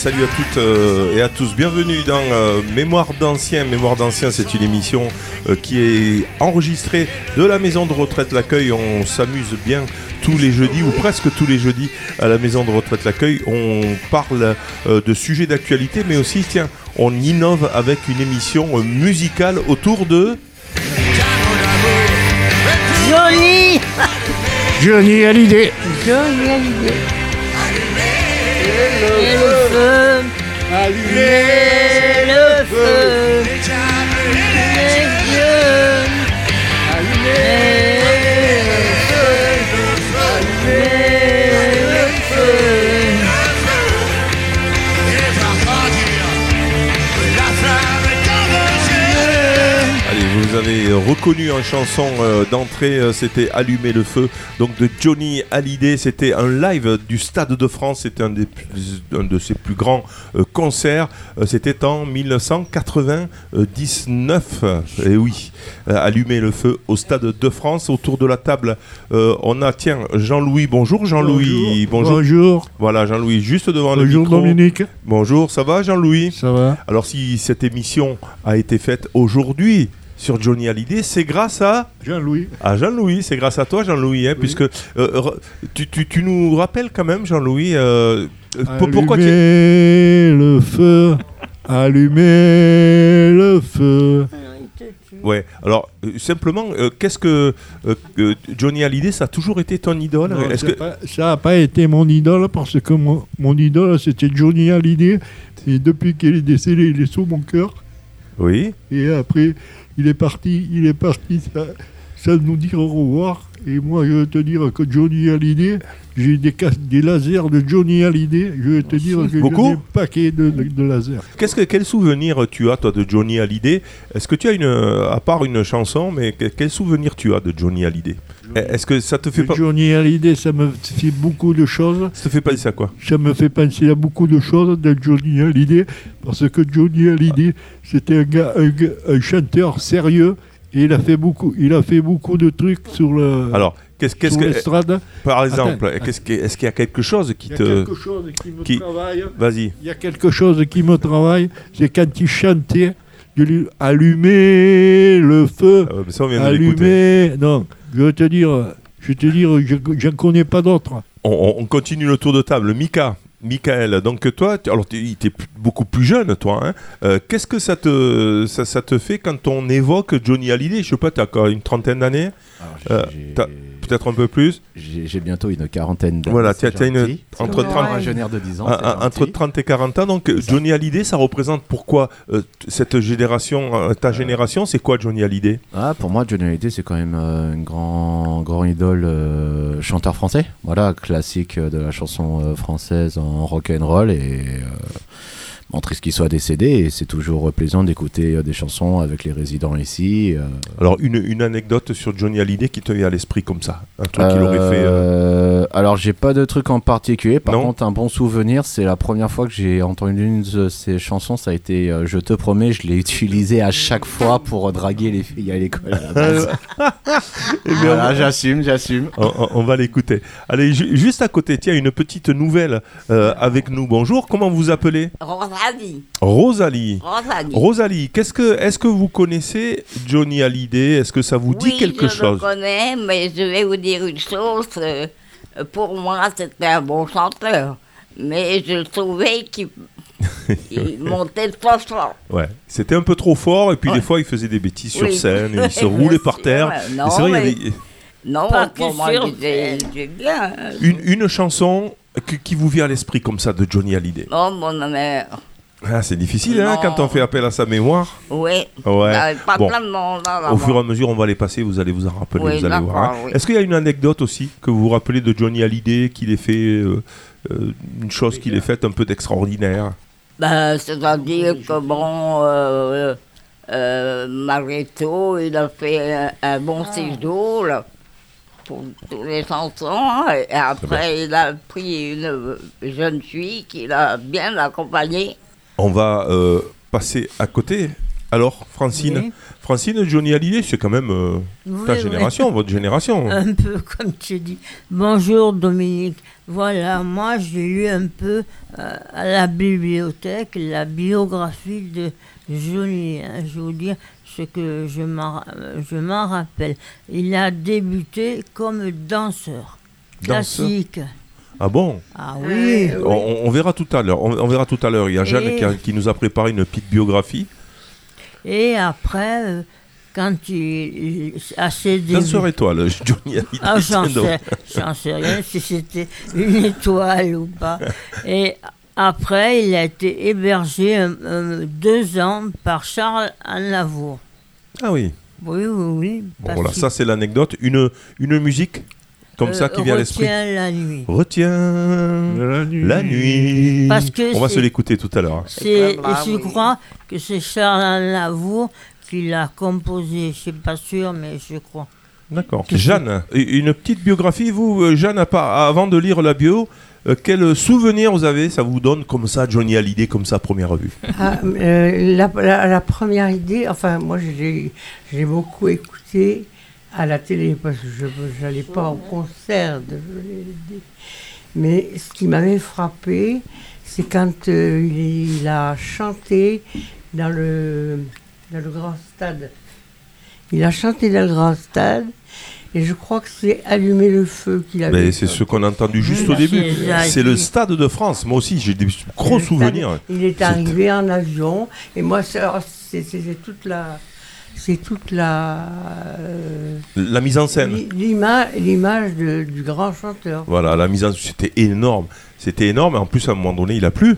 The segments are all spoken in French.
salut à toutes euh, et à tous. Bienvenue dans euh, Mémoire d'ancien. Mémoire d'ancien, c'est une émission euh, qui est enregistrée de la maison de retraite L'Accueil. On s'amuse bien tous les jeudis ou presque tous les jeudis à la maison de retraite L'Accueil. On parle euh, de sujets d'actualité, mais aussi, tiens, on innove avec une émission euh, musicale autour de. Johnny Johnny Hallyday. Johnny Hallyday. Allumez le feu, reconnu en chanson euh, d'entrée, euh, c'était Allumer le feu, donc de Johnny Hallyday. C'était un live du Stade de France, c'était un, des plus- un de ses plus grands euh, concerts. C'était en 1999. Et oui, Allumer le feu au Stade de France. Autour de la table, on a, tiens, Jean-Louis. Bonjour Jean-Louis. Bonjour. Bonjour. Voilà, Jean-Louis, juste devant le Bonjour micro. Dominique. Bonjour, ça va Jean-Louis? Ça va alors si cette émission a été faite aujourd'hui sur Johnny Hallyday, c'est grâce à, Jean-Louis. à Jean-Louis, c'est grâce à toi Jean-Louis, hein, puisque euh, tu, tu- tu nous rappelles quand même Jean-Louis, euh, euh, pour- pourquoi tu... Le feu. Allumez le feu. Ouais, alors euh, simplement, euh, qu'est-ce que euh, Johnny Hallyday, ça a toujours été ton idole? Non, ça que... ça pas été mon idole parce que mon, mon idole c'était Johnny Hallyday. Et depuis qu'il est décédé, il est sous mon cœur. Oui, Et après, il est parti, il est parti ça, ça nous dire au revoir. Et moi, je veux te dire que Johnny Hallyday, j'ai des, lasers de Johnny Hallyday. Je veux te dire que j'ai des paquets de, de- de lasers. Qu'est-ce que, quel souvenir tu as, toi, de Johnny Hallyday? Est-ce que tu as une, à part une chanson, mais que- quel souvenir tu as de Johnny Hallyday? Est-ce que ça te fait pas, Johnny Hallyday, ça me fait beaucoup de choses. ça te fait penser à quoi? Ça me fait penser à beaucoup de choses de Johnny Hallyday, parce que Johnny Hallyday, c'était un, gars, un, gars- un chanteur sérieux, et il a fait beaucoup, il a fait beaucoup de trucs sur le Alors, qu'est-ce, que, par exemple, est-ce qu'il y a quelque chose qui Il y a te, quelque chose qui me qui- travaille. vas-y, Il y a quelque chose qui me travaille, c'est quand il chantait, je lui allumez le feu, Ah ouais, mais ça on vient de l'écouter. allumez. Non, je veux te dire, je vais te dire, je j'en connais pas d'autres. On- on continue le tour de table. Mika, Michael, donc toi, tu- alors tu es beaucoup plus jeune, toi. hein. Euh, Qu'est-ce que ça te, ça, ça te fait quand on évoque Johnny Hallyday? Je sais pas, tu as encore une trentaine d'années, Euh, peut-être un peu plus. J'ai bientôt une quarantaine d'années. Voilà, t'as- t'as une- entre encore 30 un jeune air de 10 ans. Un- c'est un- entre gentil. 30 et 40 ans, donc. Johnny Hallyday, ça représente pourquoi euh, cette génération, euh, ta génération, c'est quoi Johnny Hallyday? Ah, pour moi, Johnny Hallyday, c'est quand même euh, un grand, grand idole euh, chanteur français. Voilà, classique euh, de la chanson euh, française en rock and roll et euh, bon, triste qu'il soit décédé. Et c'est toujours plaisant d'écouter euh, des chansons avec les résidents ici. euh. Alors, une, une anecdote sur Johnny Hallyday qui te vient à l'esprit comme ça Un truc qu'il aurait fait. euh, Euh, Alors, j'ai pas de truc en particulier. Par Non. contre, un bon souvenir, c'est la première fois que j'ai entendu une de ces chansons. Ça a été euh, Je te promets, je l'ai utilisé à chaque fois pour draguer les filles à l'école. à la base. eh bien, voilà, j'assume, j'assume. on, va l'écouter. Allez, ju- juste à côté, tiens, une petite nouvelle euh, avec nous. Bonjour, comment vous appelez? Rosalie, Rosalie. Rosalie. Rosalie, qu'est-ce que, est-ce que vous connaissez Johnny Hallyday? Est-ce que ça vous dit oui, quelque je chose? le connais, mais je vais vous dire une chose. euh, pour moi, c'était un bon chanteur. Mais je trouvais qu'il il montait trop fort. Ouais, c'était un peu trop fort et puis Ouais. des fois il faisait des bêtises sur Oui. scène, et il se roulait par terre. Non, c'est vrai, il y avait Non, Pas pour moi, était bien. une, une chanson qui, qui vous vient à l'esprit comme ça de Johnny Hallyday? Oh, mon mère. Ah, c'est difficile hein, quand on fait appel à sa mémoire. Oui. Ouais. Pas Bon. plein de monde. là, là, Au fur et à mesure, on va les passer, vous allez vous en rappeler, Oui, vous allez voir. d'accord, hein. oui. Est-ce qu'il y a une anecdote aussi que vous vous rappelez de Johnny Hallyday, qu'il ait fait euh, euh, une chose qu'il ait faite un peu d'extraordinaire? Ben, C'est-à-dire que, bon, euh, euh, malgré tout, il a fait un, un bon séjour là, pour tous les chansons. hein, Et après, il a pris une jeune fille qu'il a bien accompagnée. On va euh, passer à côté. Alors, Francine, Oui. Francine, Johnny Hallyday, c'est quand même euh, Oui, ta oui. génération, votre génération. Un peu comme tu dis. Bonjour Dominique. Voilà, moi j'ai lu un peu euh, à la bibliothèque la biographie de Johnny. hein. Je vais vous dire ce que je m'en je m'en rappelle. Il a débuté comme danseur Danseur. classique. Ah bon Ah oui. on, on- on verra tout à l'heure. On, on verra tout à l'heure. Il y a Jeanne Et- qui, a- qui nous a préparé une petite biographie. Et après, euh, quand il, il- à ses débuts. Danseur étoile, Johnny Hallyday. Ah, j'en sais, j'en sais rien si c'était une étoile ou pas. Et après, il a été hébergé euh, euh, deux ans par Charles Aznavour. Ah oui. Oui, oui, oui. Bon, voilà, ça c'est l'anecdote. Une, une musique? Comme euh, ça qui vient à l'esprit. retient la nuit. Retiens La nuit. la nuit. Parce que On va se l'écouter tout à l'heure. Mal, je crois que c'est Charles Aznavour qui l'a composé. Je ne suis pas sûr, mais je crois. D'accord. Jeanne, une petite biographie, vous, euh, Jeanne, avant de lire la bio, euh, quel souvenir vous avez? Ça vous donne comme ça, Johnny Hallyday, comme ça, première vue Ah, euh, la, la- la première idée, enfin, moi, j'ai j'ai beaucoup écouté à la télé parce que je n'allais pas au concert de. Mais ce qui m'avait frappé, c'est quand euh, il, il a chanté dans le, dans le grand stade. Il a chanté dans le grand stade et je crois que c'est Allumer le feu qu'il avait Mais c'est ce qu'on a entendu juste Oui, au début. c'est le Stade de France. Moi aussi, j'ai des gros souvenirs. Il est arrivé en avion et moi c'est toute la c'est toute la euh, La mise en scène. l'i- l'image du grand chanteur. Voilà, la mise en c'était énorme. C'était énorme. Et en plus, à un moment donné, il a plu.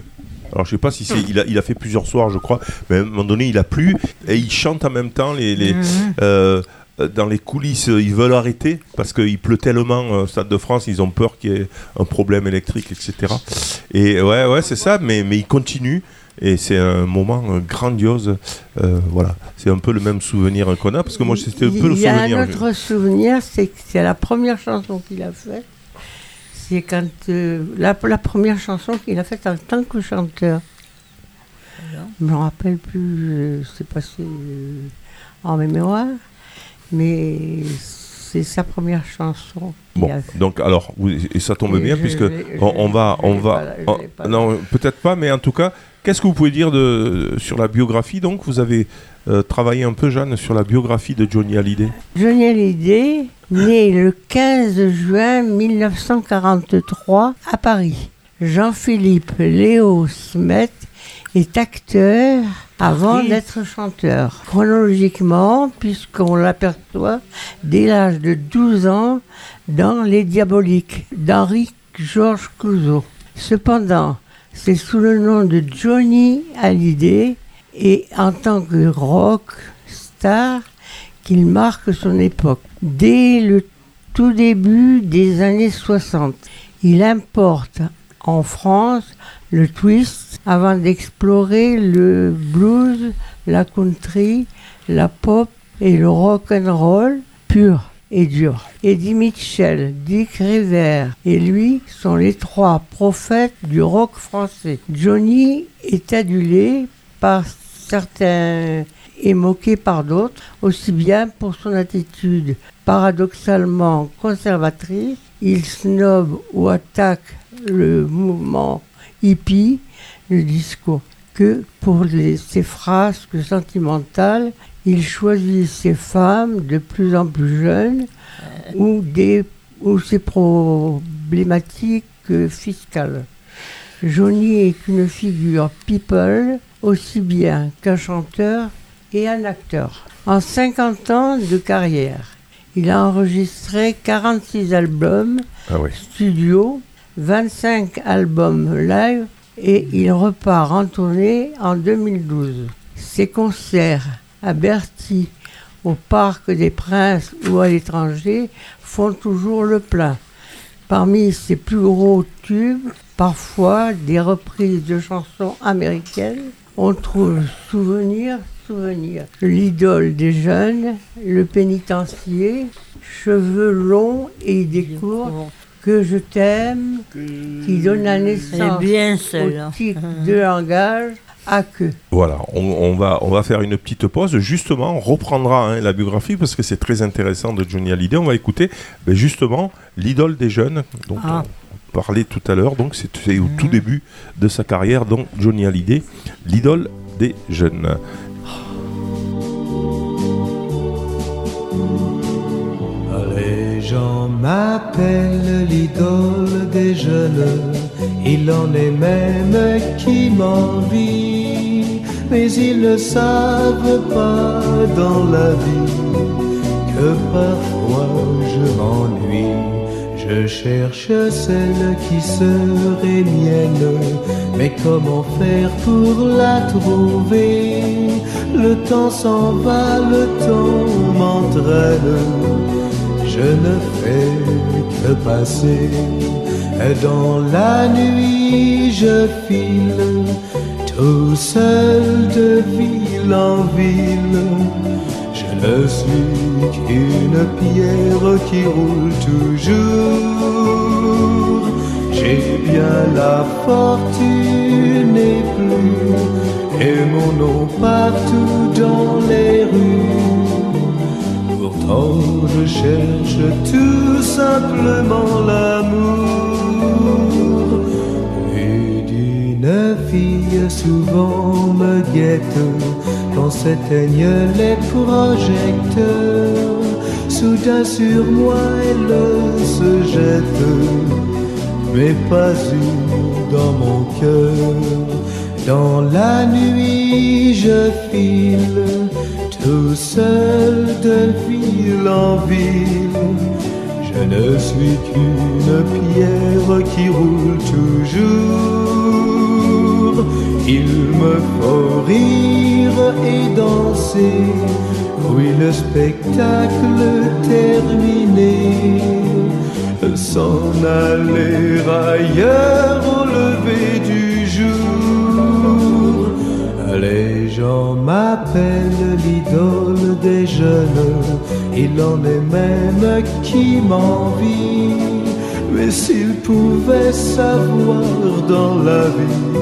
Alors, je sais pas si c'est. Il a, il a fait plusieurs soirs, je crois. Mais à un moment donné, il a plu. Et il chante en même temps les. les- Mhm. euh, dans les coulisses, euh, ils veulent arrêter parce qu'il pleut tellement au Stade de France, ils ont peur qu'il y ait un problème électrique, etc. Et ouais, ouais, c'est ça, mais, mais il continue. Et c'est un moment euh, grandiose. Euh, voilà, c'est un peu le même souvenir qu'on a parce que moi, c'était un peu le Il y a souvenir. un autre souvenir, c'est que c'est la première chanson qu'il a faite. C'est quand euh, la, la première chanson qu'il a faite en tant que chanteur. Alors Je me rappelle plus, euh, c'est passé euh, en mémoire, mais c'est sa première chanson. Bon, donc alors, et ça tombe Et bien puisque on, va, on va, pas non, peut-être pas, mais en tout cas, qu'est-ce que vous pouvez dire de sur la biographie Donc, vous avez euh, travaillé un peu, Jeanne, sur la biographie de Johnny Hallyday. Johnny Hallyday, né le 15 juin 1943 à Paris. Jean-Philippe Léo Smet est acteur avant d'être chanteur. Chronologiquement, puisqu'on l'aperçoit dès l'âge de 12 ans dans Les Diaboliques d'Henri Georges Clouzot. Cependant, c'est sous le nom de Johnny Hallyday et en tant que rock star qu'il marque son époque. Dès le tout début des années 60, il importe en France le twist avant d'explorer le blues, la country, la pop et le rock and roll pur et dur. Eddie Mitchell, Dick Rivers et lui sont les trois prophètes du rock français. Johnny est adulé par certains et moqué par d'autres, aussi bien pour son attitude paradoxalement conservatrice, il snob ou attaque le mouvement hippie, le discours, que pour les- ses frasques sentimentales, il choisit ses femmes de plus en plus jeunes ou, des, ou ses problématiques euh, fiscales. Johnny est une figure people aussi bien qu'un chanteur et un acteur. En 50 ans de carrière, il a enregistré 46 albums Ah oui. studio, 25 albums live et il repart en tournée en 2012. Ses concerts à Bercy, au Parc des Princes ou à l'étranger font toujours le plein. Parmi ses plus gros tubes, parfois des reprises de chansons américaines, on trouve Souvenir, Souvenir, l'idole des jeunes, le pénitencier, cheveux longs et des courts, que je t'aime, qui donne la naissance bien au celle-là. titre de langage, à que. Voilà, on, on va, on va faire une petite pause. Justement, on reprendra hein, la biographie parce que c'est très intéressant de Johnny Hallyday. On va écouter ben, justement l'idole des jeunes dont Ah. on parlait tout à l'heure. Donc c'est c'est au tout début de sa carrière, donc Johnny Hallyday, l'idole des jeunes. Gens m'appellent l'idole des jeunes, il en est même qui m'envie, mais ils ne savent pas dans la vie que parfois je m'ennuie. Je cherche celle qui serait mienne, mais comment faire pour la trouver? Le temps s'en va, le temps m'entraîne je ne fais que passer. Et dans la nuit, je file tout seul de ville en ville. Je ne suis qu'une pierre qui roule toujours. J'ai bien la fortune et plus, et mon nom partout dans les rues. Pourtant je cherche tout simplement l'amour. Et d'une fille souvent me guette Quand s'éteignent les projecteurs Soudain sur moi elle se jette Mais pas une dans mon cœur. Dans la nuit je file seul de ville en ville. Je ne suis qu'une pierre qui roule toujours. Il me faut rire et danser. Oui, le spectacle terminé. S'en aller ailleurs au lever du jour. Gens m'appellent l'idole des jeunes, il en est même qui m'envie. Mais s'ils pouvaient savoir dans la vie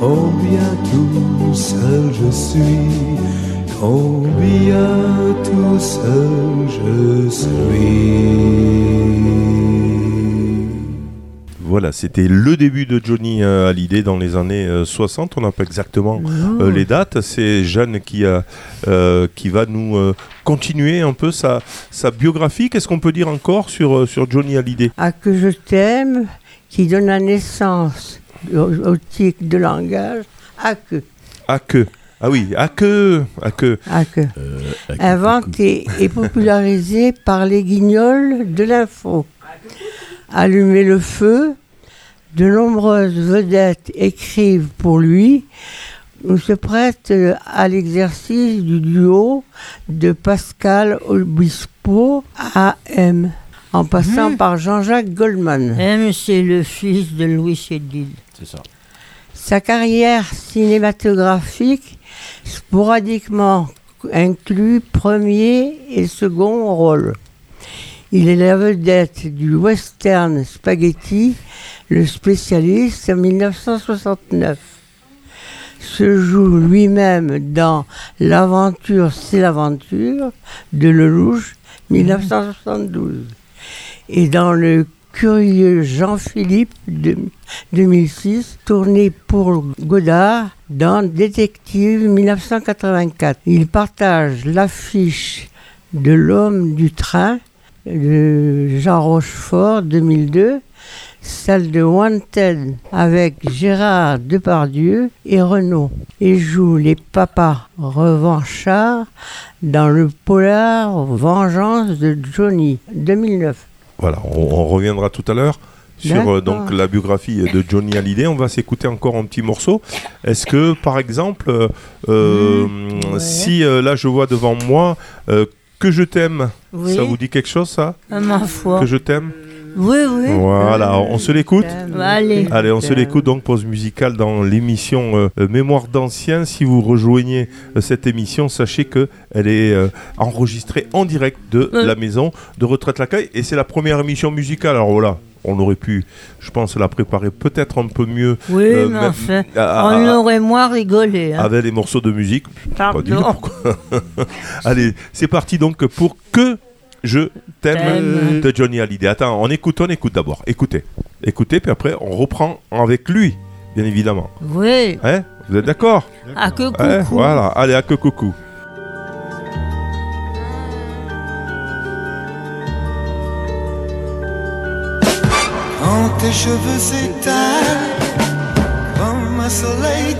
combien tout seul je suis, combien tout seul je suis. Voilà, c'était le début de Johnny euh, Hallyday dans les années euh, 60. On n'a pas exactement euh, les dates. C'est Jeanne qui, a, euh, qui va nous euh, continuer un peu sa, sa biographie. Qu'est-ce qu'on peut dire encore sur, euh, sur Johnny Hallyday? À que je t'aime, qui donne la naissance au, au titre de langage, à que, À que Ah oui, à que À que à que. Euh, avec- Inventé et popularisé par les guignols de l'info. Allumer le feu, de nombreuses vedettes écrivent pour lui ou se prêtent à l'exercice du duo de Pascal Obispo AM, en passant Mhm. par Jean-Jacques Goldman. M, c'est le fils de Louis Chédid. C'est ça. Sa carrière cinématographique, sporadiquement inclut premier et second rôles. Il est la vedette du western Spaghetti, le spécialiste en 1969. Se joue lui-même dans L'aventure, c'est l'aventure de Lelouch, 1972. Et dans le curieux Jean-Philippe de 2006, tourné pour Godard dans Détective 1984. Il partage l'affiche de L'homme du train de Jean Rochefort 2002, celle de Wanted avec Gérard Depardieu et Renaud. Et joue les papas revanchards dans le polar Vengeance de Johnny 2009. Voilà, on, on reviendra tout à l'heure sur euh, donc la biographie de Johnny Hallyday. On va s'écouter encore un petit morceau. Est-ce que, par exemple, euh, euh, Mmh, ouais. si euh, là je vois devant moi euh, que je t'aime, Oui. ça vous dit quelque chose, ça? À ma foi. Que je t'aime? Oui, oui. Voilà, on se l'écoute allez. Allez, on se l'écoute donc, pause musicale dans l'émission euh, euh, Mémoire d'anciens. Si vous rejoignez euh, cette émission, sachez que elle est euh, enregistrée en direct de la maison de retraite l'accueil et c'est la première émission musicale. Alors voilà, on aurait pu, je pense, la préparer peut-être un peu mieux. Oui, euh, mais enfin, à- on aurait moins rigolé. Hein. avec les morceaux de musique. Pas du tout, Pardon. Allez, c'est parti donc pour que je t'aime de Johnny Hallyday. Attends, on écoute, on écoute d'abord. Écoutez, écoutez, puis après on reprend avec lui, bien évidemment. Oui, Hein? Vous êtes d'accord? À que coucou. Hein Voilà, allez, à que coucou. Quand tes cheveux s'étalent comme un soleil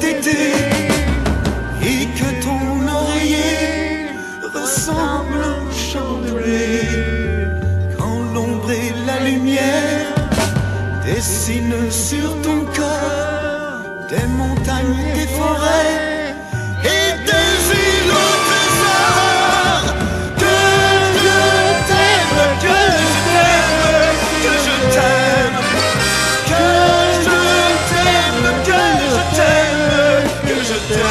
dessinent sur ton corps des montagnes, des forêts et des îles au trésor. Que je t'aime, que je t'aime, que je t'aime. Que je t'aime, que je t'aime, que je t'aime.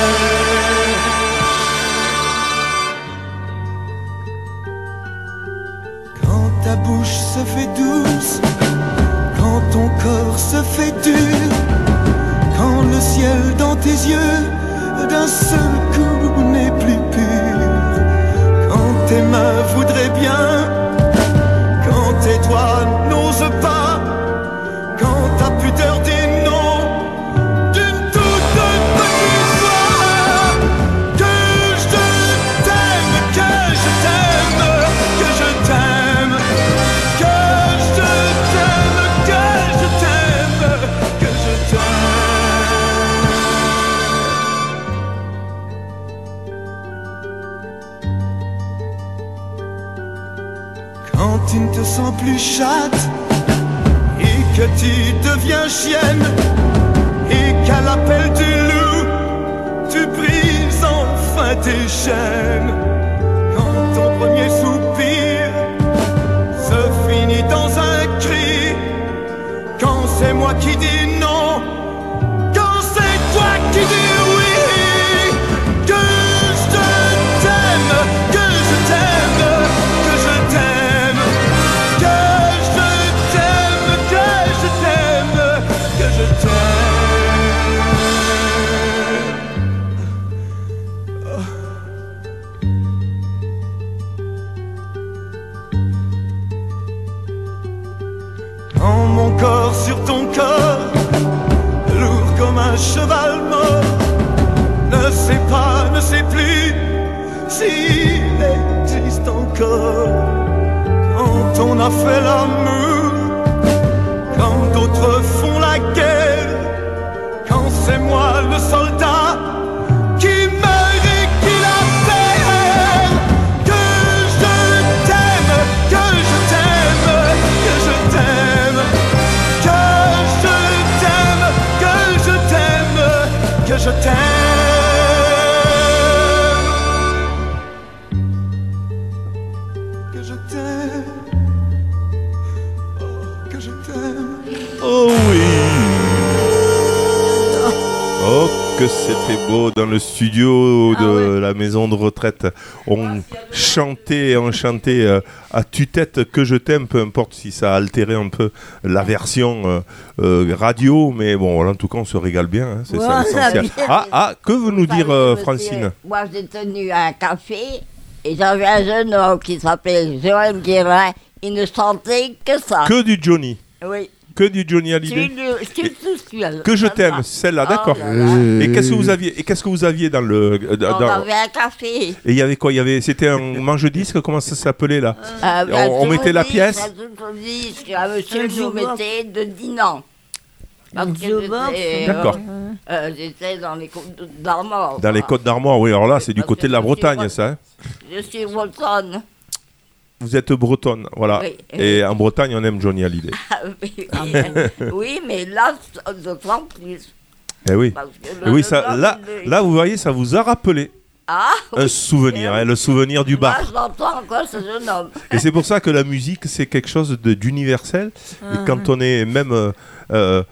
On chantait et euh, à tue-tête que je t'aime, peu importe si ça a altéré un peu la version euh, euh, radio, mais bon, en tout cas on se régale bien, hein, c'est ça l'essentiel. Ah, ah, que veut nous dire Francine? Moi, j'ai tenu un café et j'avais un jeune homme qui s'appelle Joël Guérin. Il ne chantait que ça. Que du Johnny, Oui. Que du Johnny Hallyday. soutiens, Que je t'aime, va. celle-là, Oh d'accord. là là. Et qu'est-ce que vous aviez Et qu'est-ce que vous aviez dans le euh, dans- On dans- avait un café. Et il y avait quoi Il y avait c'était un manche-disque, comment ça s'appelait là Euh, On- un on mettait la pièce Un tourne-disque, un monsieur Un nous mettait de euh, D'accord. euh, J'étais dans les côtes d'Armor. Dans les Côtes d'Armor, oui, alors là c'est du côté de la suis Bretagne ça. hein. Je suis bretonne. Vous êtes bretonne, voilà. Oui. Et en Bretagne on aime Johnny Hallyday. Ah oui, oui, mais là, de temps plus. Eh oui. Le- oui, ça, là, là vous voyez, ça vous a rappelé Ah, un souvenir, Eh hein, le souvenir du bar. ce jeune homme. Et c'est pour ça que la musique, c'est quelque chose d'universel. Et quand on est même, euh, euh,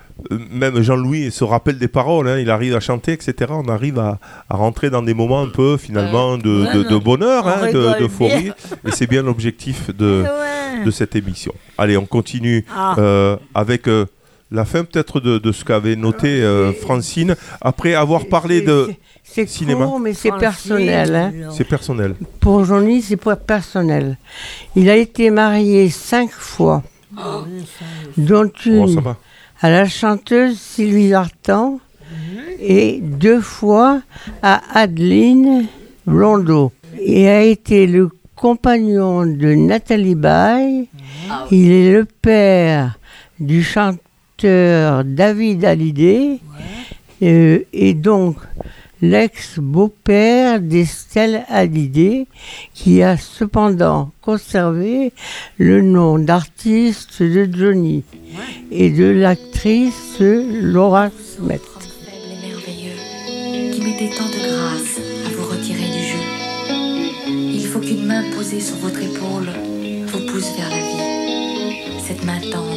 même Jean-Louis se rappelle des paroles, hein, il arrive à chanter, etc. On arrive à, à rentrer dans des moments un peu finalement de, Ouais, de- de bonheur, On hein, d'euphorie. Et c'est bien l'objectif de, Ouais. de cette émission. Allez, on continue Ah. euh, avec euh, la fin peut-être de, de ce qu'avait noté euh, Francine, après avoir parlé de... C'est cinéma. court, mais c'est personnel. hein. C'est personnel. Pour Johnny, c'est pas personnel. Il a été marié cinq fois, Ah oui, ça, dont Oh, ça une va. À la chanteuse Sylvie Vartan et deux fois à Adeline Blondeau. Il a été le compagnon de Nathalie Baye. Il est le père du chanteur David Hallyday euh, et donc l'ex-beau-père d'Estelle Hallyday qui a cependant conservé le nom d'artiste de Johnny et de l'actrice Laura jeu. Il faut qu'une main posée sur votre épaule vous pousse vers la vie. Cette main tendre.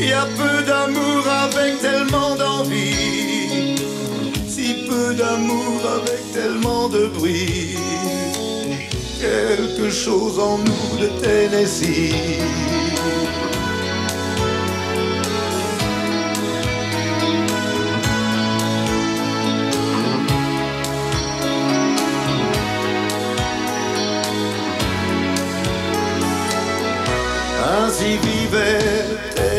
Y a peu d'amour avec tellement d'envie, si peu d'amour avec tellement de bruit. Quelque chose en nous de Tennessee. Ainsi vivait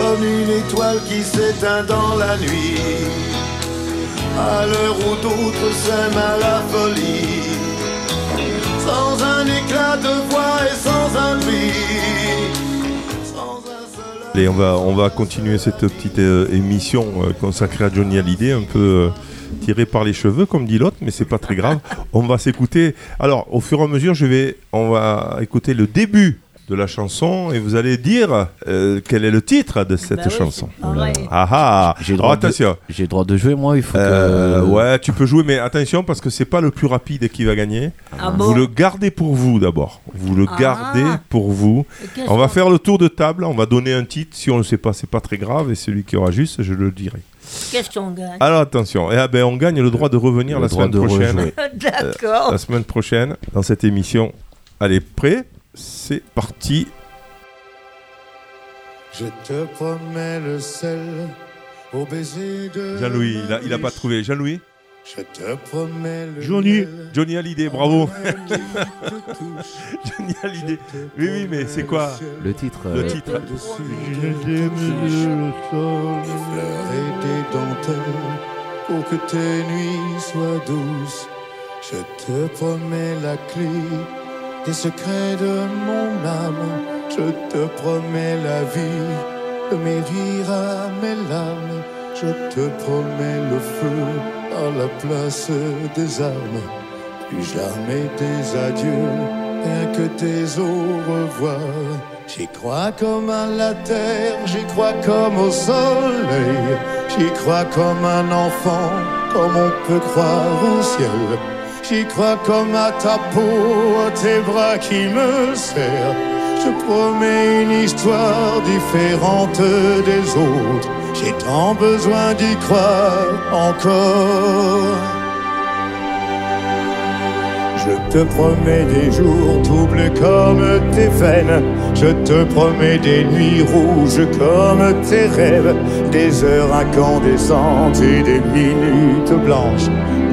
Comme une étoile qui s'éteint dans la nuit, à l'heure où d'autres s'aiment à la folie, sans un éclat de voix et sans un seul. Allez, on va, on va continuer cette petite euh, émission euh, consacrée à Johnny Hallyday, un peu euh, tirée par les cheveux, comme dit l'autre, mais c'est pas très grave. On va s'écouter. Alors, au fur et à mesure, je vais, on va écouter le début de la chanson et vous allez dire euh, quel est le titre de cette Bah oui, chanson. Ah ah J'ai le droit de- attention. J'ai le droit de jouer, moi, il faut Euh, que. ouais, tu peux jouer, mais attention parce que c'est pas le plus rapide qui va gagner. Ah Vous bon le gardez pour vous d'abord. Vous le Ah. gardez pour vous. On va faire le tour de table. On va donner un titre. Si on ne sait pas, c'est pas très grave. Et celui qui aura juste, je le dirai. Qu'est-ce qu'on gagne Alors attention. Eh ah ben, on gagne le droit de revenir Le la droit semaine de prochaine. D'accord. La semaine prochaine dans cette émission. Allez, prêt? C'est parti. Je te promets le sel au baiser de. Jean-Louis, il a, il a pas trouvé. Jean-Louis Je te promets le. Johnny. Johnny Hallyday, bravo. Johnny Hallyday. Oui, oui, mais c'est quoi Le titre. Le euh, titre Je t'aime le sol. Des fleurs et des dentelles pour que tes nuits soient douces. Je te promets la clé des secrets de mon âme. Je te promets la vie de mes rires à mes larmes. Je te promets le feu à la place des armes. Plus jamais des adieux, rien que tes au revoir. J'y crois comme à la terre, j'y crois comme au soleil. J'y crois comme un enfant, comme on peut croire au ciel. J'y crois comme à ta peau, à tes bras qui me serrent. Je promets une histoire différente des autres. J'ai tant besoin d'y croire encore. Je te promets des jours troubles comme tes veines. Je te promets des nuits rouges comme tes rêves. Des heures incandescentes et des minutes blanches.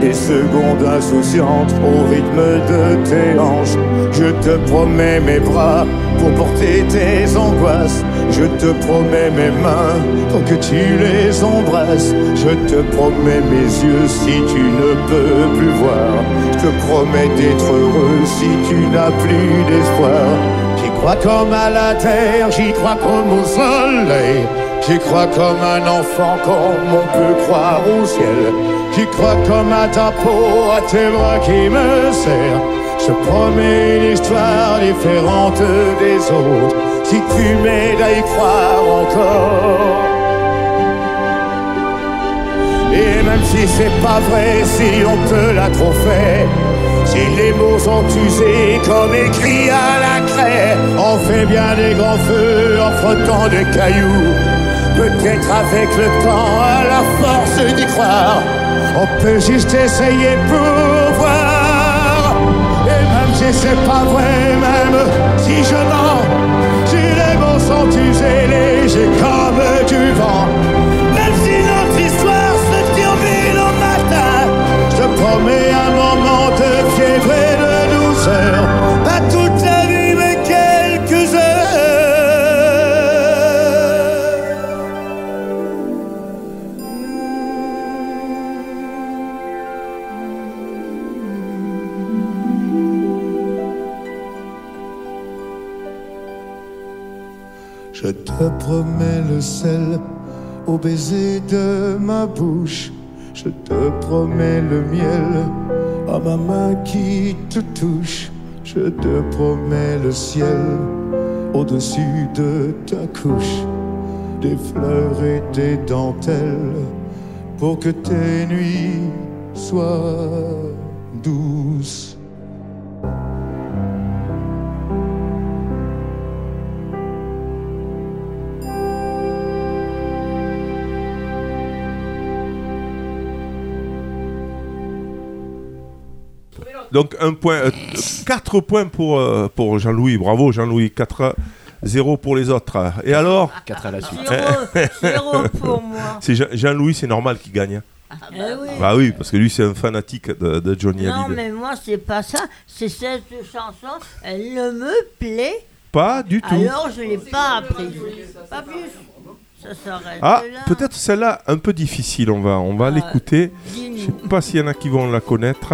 Les secondes insouciantes au rythme de tes hanches. Je te promets mes bras pour porter tes angoisses. Je te promets mes mains pour que tu les embrasses. Je te promets mes yeux si tu ne peux plus voir. Je te promets d'être heureux si tu n'as plus d'espoir. J'y crois comme à la terre, j'y crois comme au soleil. J'y crois comme un enfant, comme on peut croire au ciel. J'y crois comme à ta peau, à tes bras qui me serrent. Je promets une histoire différente des autres. Si tu m'aides à y croire encore. Et même si c'est pas vrai, si on te l'a trop fait, si les mots sont usés comme écrits à la craie, on fait bien des grands feux en frottant des cailloux. Peut-être avec le temps, à la force d'y croire, on peut juste essayer pour voir. Et même si c'est pas vrai, même si je mens, si les mots sont usés, légers comme du vent, même si notre histoire se termine au matin, je promets un moment de fièvre et de douceur, promets le sel au baiser de ma bouche. Je te promets le miel à ma main qui te touche. Je te promets le ciel au-dessus de ta couche. Des fleurs et des dentelles pour que tes nuits soient douces. Donc un point, euh, quatre points pour, euh, pour Jean-Louis. Bravo Jean-Louis. 4 0 pour les autres. Et alors 4 à la suite. Zéro, zéro pour moi. C'est Jean- Jean-Louis, c'est normal qu'il gagne. hein. Eh oui. Bah oui, parce que lui c'est un fanatique de, de Johnny Non, Hallyday. mais moi, c'est pas ça. C'est cette chanson, elle ne me plaît. Pas du tout. Alors, je l'ai pas apprise. Pas plus. Ça s'arrête Ah, là. peut-être celle-là un peu difficile. On va, on va Ah, l'écouter. Je dis-nous. sais pas s'il y en a qui vont la connaître.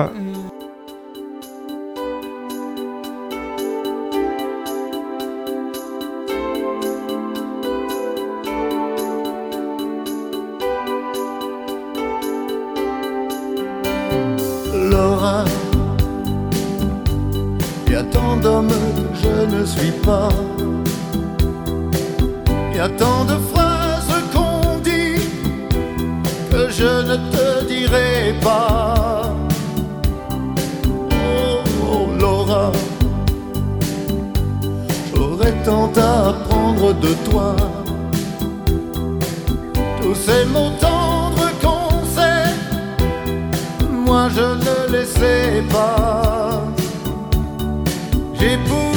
J'ai poussé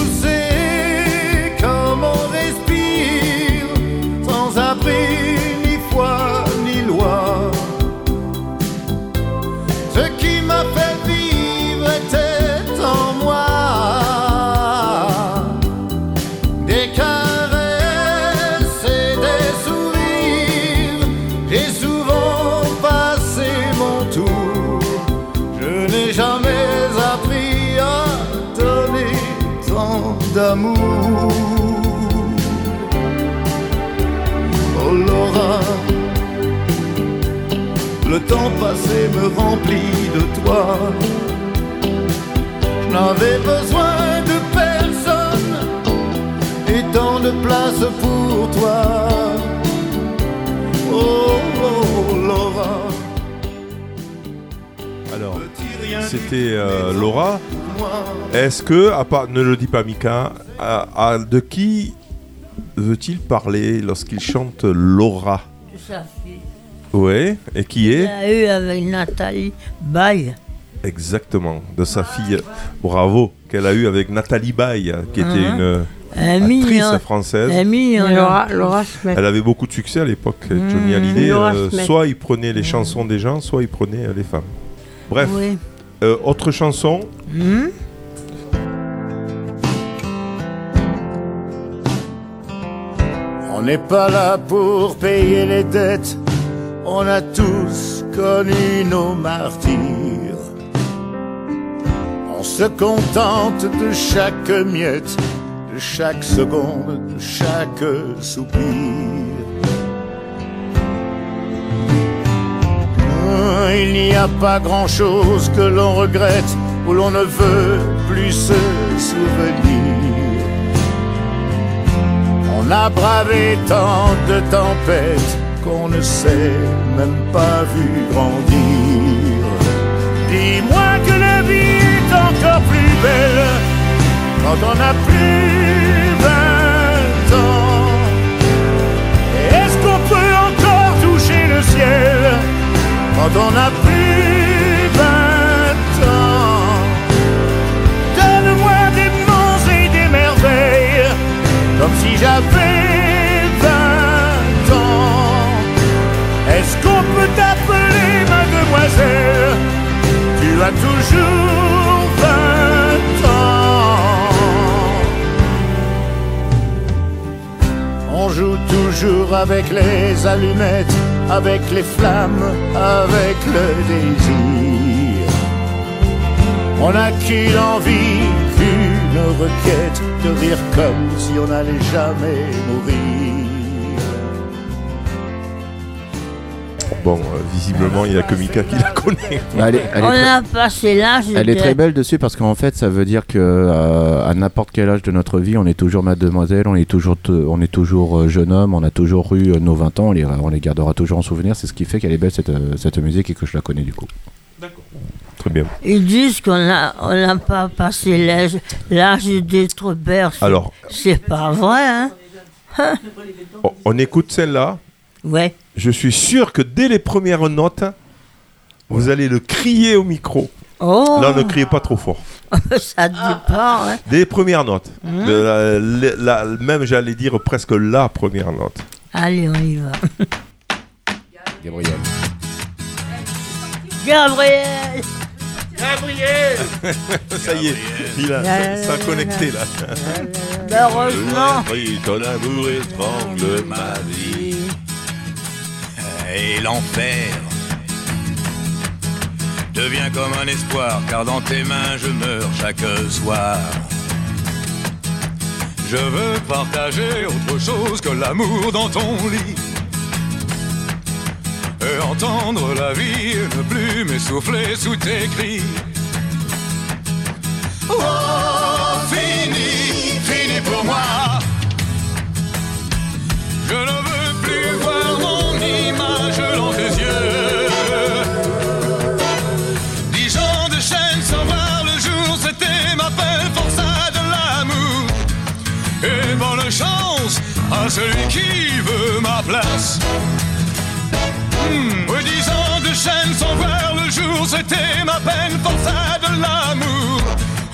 temps passé me remplit de toi. Je n'avais besoin de personne et tant de place pour toi. Oh, oh Laura. Alors, c'était euh, Laura. moi. Est-ce que, à part, ne le dis pas Mika, à- à- de qui veut-il parler lorsqu'il chante Laura? Ouais, et qui Il est a eu avec Nathalie Baye. exactement de sa fille. Bravo, qu'elle a eu avec Nathalie Baye, qui était Mhm. une Un actrice française. Million. Laura. Elle avait beaucoup de succès à l'époque, Mmh. Johnny Hallyday. Euh, soit il prenait les chansons des gens, soit il prenait euh, les femmes. Bref, Oui. euh, autre chanson. Hmm On n'est pas là pour payer les dettes, on a tous connu nos martyrs. On se contente de chaque miette, de chaque seconde, de chaque soupir. Ah, Il n'y a pas grand-chose que l'on regrette, où l'on ne veut plus se souvenir. On a bravé tant de tempêtes qu'on ne s'est même pas vu grandir. Dis-moi que la vie est encore plus belle quand on a plus vingt ans. Est-ce qu'on peut encore toucher le ciel quand on a plus vingt ans? Donne-moi des monts et des merveilles comme si j'avais Peut t'appeler mademoiselle Tu as toujours 20 ans. On joue toujours avec les allumettes, avec les flammes, avec le désir. On a qu'une envie, qu'une requête de rire comme si on n'allait jamais mourir. Bon, euh, visiblement, il n'y a que Mika qui la connaît. Elle est, elle est On très- a passé l'âge elle est très belle dessus parce qu'en fait ça veut dire que euh, à n'importe quel âge de notre vie on est toujours mademoiselle, on est toujours, te- on est toujours euh, jeune homme, on a toujours eu nos 20 ans, on les, on les gardera toujours en souvenir, c'est ce qui fait qu'elle est belle cette, cette musique et que je la connais du coup. Très bien. Ils disent qu'on n'a on n'a pas passé l'âge l'âge d'être père. C'est- Alors, C'est pas vrai, hein on, on écoute celle-là. Ouais. Je suis sûr que dès les premières notes, vous allez le crier au micro. Oh Là, ne criez pas trop fort. Ça dépend, hein Dès les premières notes. Mhm. De la- la- la- même, j'allais dire presque la première note. Allez, on y va. Gabriel. Gabriel Gabriel Ça y est, il a, ça, ça a connecté là. Ben, Heureusement ton amour étrangle ma vie. Et l'enfer devient comme un espoir, car dans tes mains je meurs chaque soir. Je veux partager autre chose que l'amour dans ton lit. Et entendre la vie et ne plus m'essouffler sous tes cris. Oh, fini, fini pour moi. Je ne à celui qui veut ma place. Oui, dix ans de chaîne sans voir le jour, c'était ma peine, forçat de l'amour.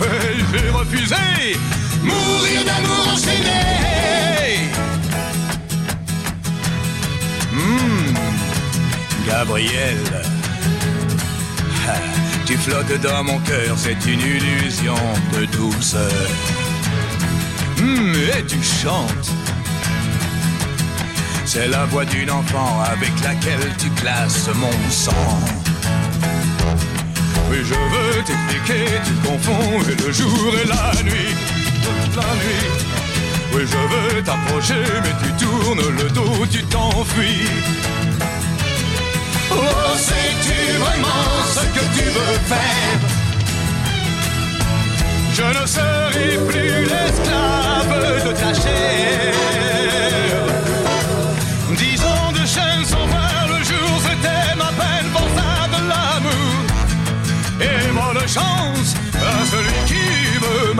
Et j'ai refusé mourir d'amour enchaîné. Hmm, Gabriel, tu flottes dans mon cœur, c'est une illusion de douceur. Hmm, et tu chantes. C'est la voix d'une enfant avec laquelle tu classes mon sang. Oui, je veux t'expliquer, tu confonds le jour et la nuit. Toute la nuit. Oui, je veux t'approcher, mais tu tournes le dos, tu t'enfuis. Oh, sais-tu vraiment ce que tu veux faire? Je ne serai plus l'esclave de ta chair.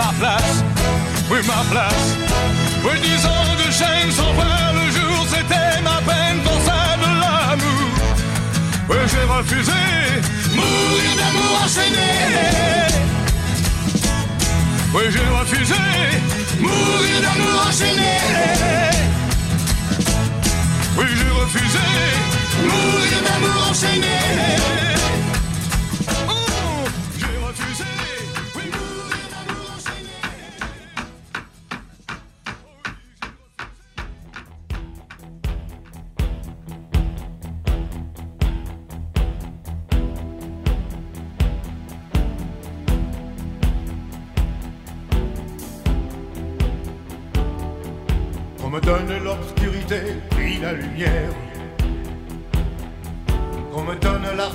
Ma place. Oui, ma place. Oui, dix ans de chaîne sans voir le jour, c'était ma peine pour ça de l'amour. Oui, j'ai refusé mourir d'amour enchaîné. Oui, j'ai refusé mourir d'amour enchaîné. Oui, j'ai refusé mourir d'amour enchaîné.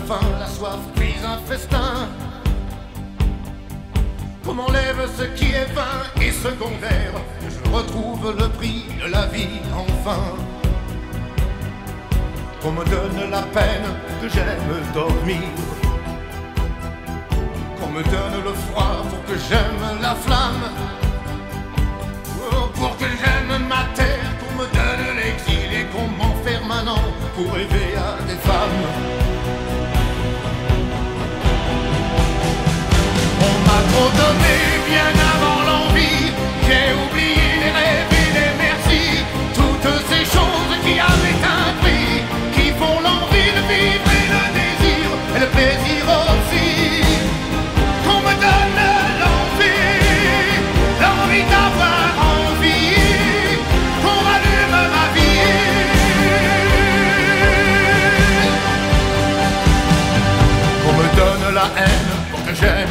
La soif, puis un festin. Qu'on m'enlève ce qui est vain et secondaire. Je retrouve le prix de la vie enfin. Qu'on me donne la peine, que j'aime dormir. Qu'on me donne le froid pour que j'aime la flamme. Oh, pour que j'aime ma terre, qu'on me donne l'exil et qu'on m'enferme an pour rêver à des femmes. M'a trop donné bien avant l'envie, j'ai oublié les rêves et les merci, toutes ces choses qui avaient un prix, qui font l'envie de vivre et le désir, et le plaisir aussi. Qu'on me donne l'envie, l'envie d'avoir envie, qu'on rallume ma vie. Qu'on me donne la haine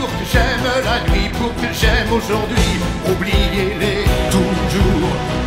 pour que j'aime la nuit, pour que j'aime aujourd'hui, oubliez-les toujours.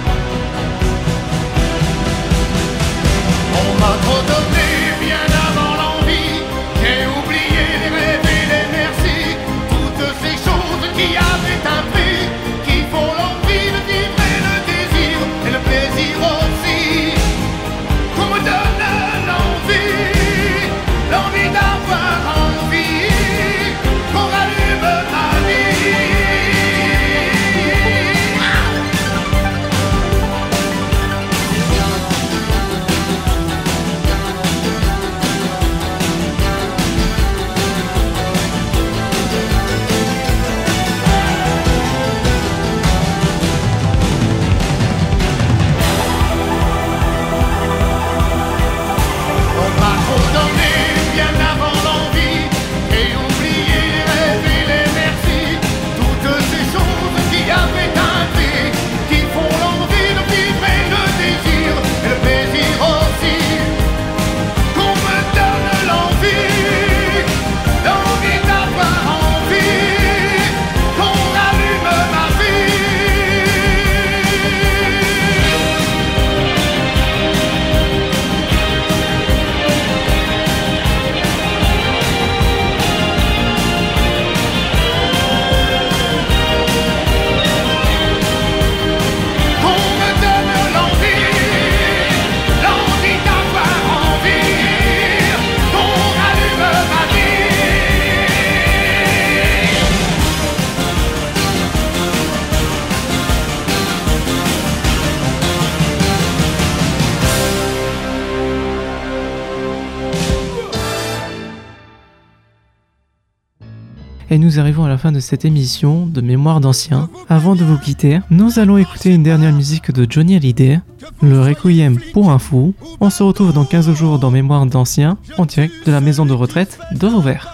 Et nous arrivons à la fin de cette émission de Mémoire d'anciens. Avant de vous quitter, nous allons écouter une dernière musique de Johnny Hallyday, le Requiem pour un fou. On se retrouve dans 15 jours dans Mémoire d'anciens, en direct de la maison de retraite de Vauvert.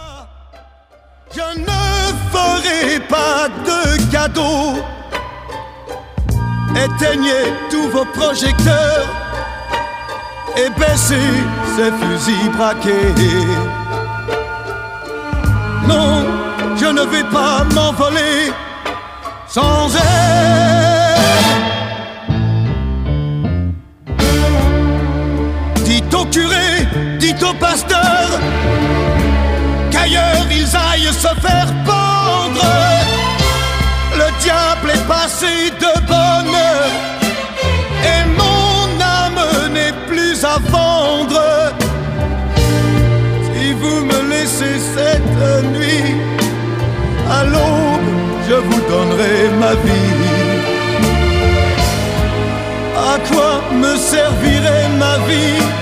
Je ne ferai pas de cadeaux. Éteignez tous vos projecteurs et baissez ces fusils braqués. Non, je ne vais pas m'envoler sans elle. Ma vie. À quoi me servirait ma vie?